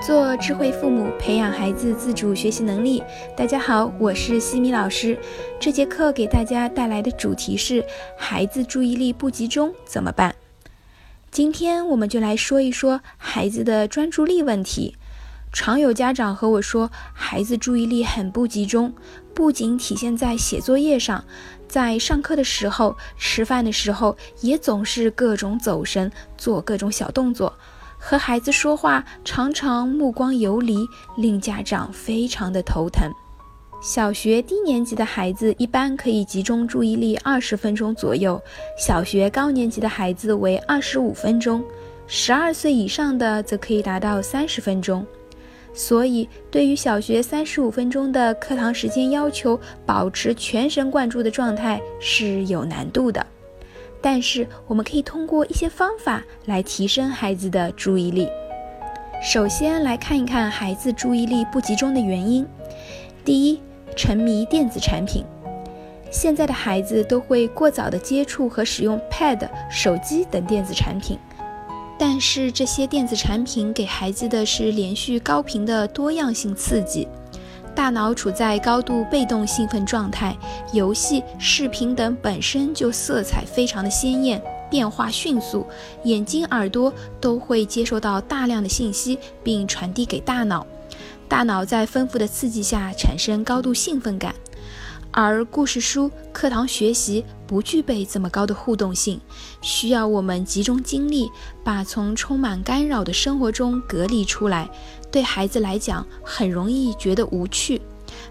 做智慧父母，培养孩子自主学习能力。大家好，我是西米老师。这节课给大家带来的主题是：孩子注意力不集中怎么办？今天我们就来说一说孩子的专注力问题。常有家长和我说，孩子注意力很不集中，不仅体现在写作业上，在上课的时候、吃饭的时候，也总是各种走神，做各种小动作。和孩子说话常常目光游离，令家长非常的头疼。小学低年级的孩子一般可以集中注意力二十分钟左右，小学高年级的孩子为二十五分钟，十二岁以上的则可以达到三十分钟。所以，对于小学三十五分钟的课堂时间要求，保持全神贯注的状态是有难度的。但是我们可以通过一些方法来提升孩子的注意力。首先来看一看孩子注意力不集中的原因。第一，沉迷电子产品。现在的孩子都会过早的接触和使用 Pad、手机等电子产品，但是这些电子产品给孩子的是连续高频的多样性刺激。大脑处在高度被动兴奋状态，游戏、视频等本身就色彩非常的鲜艳，变化迅速，眼睛、耳朵都会接收到大量的信息，并传递给大脑。大脑在丰富的刺激下产生高度兴奋感。而故事书、课堂学习不具备这么高的互动性，需要我们集中精力，把从充满干扰的生活中隔离出来。对孩子来讲，很容易觉得无趣，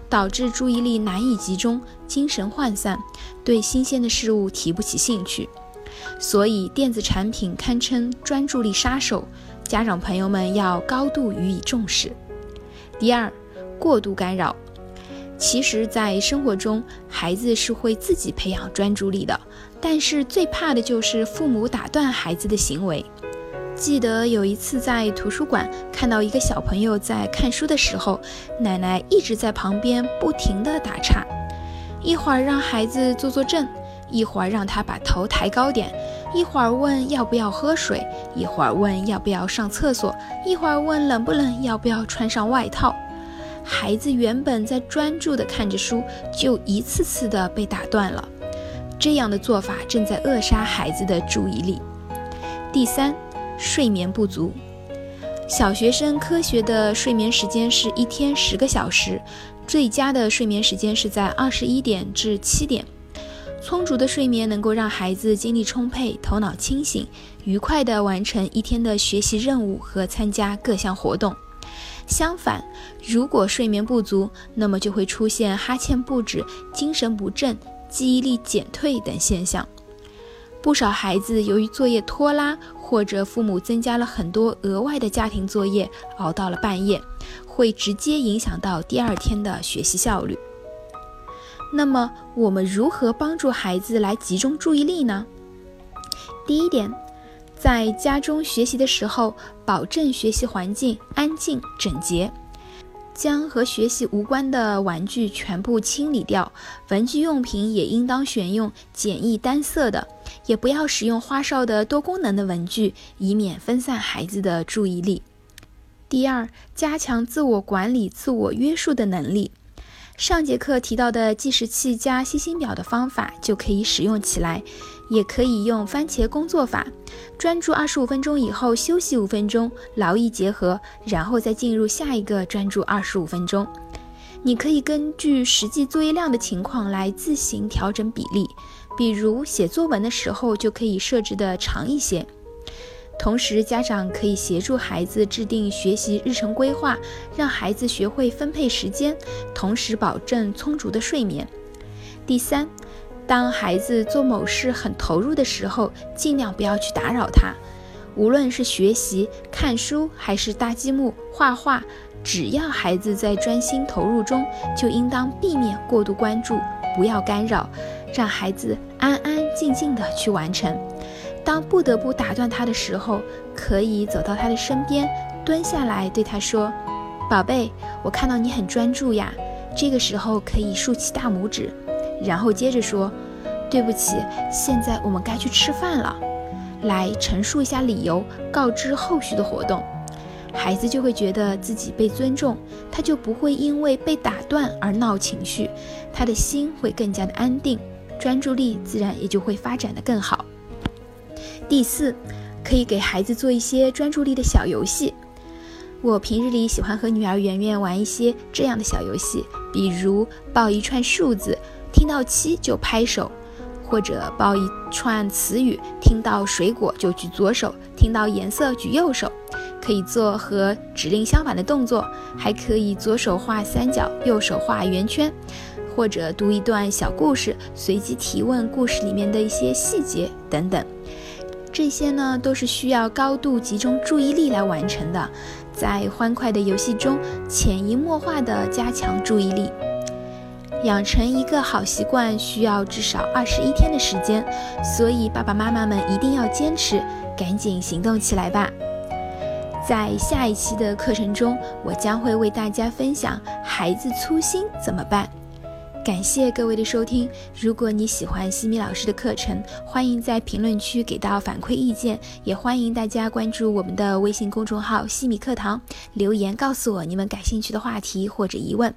导致注意力难以集中，精神涣散，对新鲜的事物提不起兴趣。所以，电子产品堪称专注力杀手，家长朋友们要高度予以重视。第二，过度干扰。其实，在生活中，孩子是会自己培养专注力的，但是最怕的就是父母打断孩子的行为。记得有一次在图书馆看到一个小朋友在看书的时候，奶奶一直在旁边不停地打岔，一会儿让孩子坐坐正，一会儿让他把头抬高点，一会儿问要不要喝水，一会儿问要不要上厕所，一会儿问冷不冷，要不要穿上外套。孩子原本在专注地看着书，就一次次地被打断了。这样的做法正在扼杀孩子的注意力。第三，睡眠不足。小学生科学的睡眠时间是一天十个小时，最佳的睡眠时间是在二十一点至七点。充足的睡眠能够让孩子精力充沛、头脑清醒，愉快地完成一天的学习任务和参加各项活动。相反，如果睡眠不足，那么就会出现哈欠不止、精神不振、记忆力减退等现象。不少孩子由于作业拖拉，或者父母增加了很多额外的家庭作业，熬到了半夜，会直接影响到第二天的学习效率。那么，我们如何帮助孩子来集中注意力呢？第一点。在家中学习的时候，保证学习环境安静整洁，将和学习无关的玩具全部清理掉。文具用品也应当选用简易单色的，也不要使用花哨的多功能的文具，以免分散孩子的注意力。第二，加强自我管理、自我约束的能力。上节课提到的计时器加星星表的方法就可以使用起来，也可以用番茄工作法，专注二十五分钟以后休息五分钟，劳逸结合，然后再进入下一个专注二十五分钟。你可以根据实际作业量的情况来自行调整比例，比如写作文的时候就可以设置的长一些。同时，家长可以协助孩子制定学习日程规划，让孩子学会分配时间，同时保证充足的睡眠。第三，当孩子做某事很投入的时候，尽量不要去打扰他。无论是学习、看书，还是搭积木、画画，只要孩子在专心投入中，就应当避免过度关注，不要干扰，让孩子安安静静的去完成。当不得不打断他的时候，可以走到他的身边，蹲下来对他说：“宝贝，我看到你很专注呀。”这个时候可以竖起大拇指，然后接着说：“对不起，现在我们该去吃饭了。”来陈述一下理由，告知后续的活动。孩子就会觉得自己被尊重，他就不会因为被打断而闹情绪，他的心会更加的安定，专注力自然也就会发展的更好。第四，可以给孩子做一些专注力的小游戏。我平日里喜欢和女儿圆圆玩一些这样的小游戏，比如报一串数字，听到七就拍手。或者报一串词语，听到水果就举左手，听到颜色举右手，可以做和指令相反的动作，还可以左手画三角，右手画圆圈，或者读一段小故事，随机提问故事里面的一些细节等等。这些呢都是需要高度集中注意力来完成的，在欢快的游戏中潜移默化地加强注意力。养成一个好习惯需要至少二十一天的时间，所以爸爸妈妈们一定要坚持，赶紧行动起来吧！在下一期的课程中，我将会为大家分享孩子粗心怎么办。感谢各位的收听。如果你喜欢西米老师的课程，欢迎在评论区给到反馈意见，也欢迎大家关注我们的微信公众号“西米课堂”，留言告诉我你们感兴趣的话题或者疑问。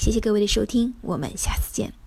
谢谢各位的收听，我们下次见。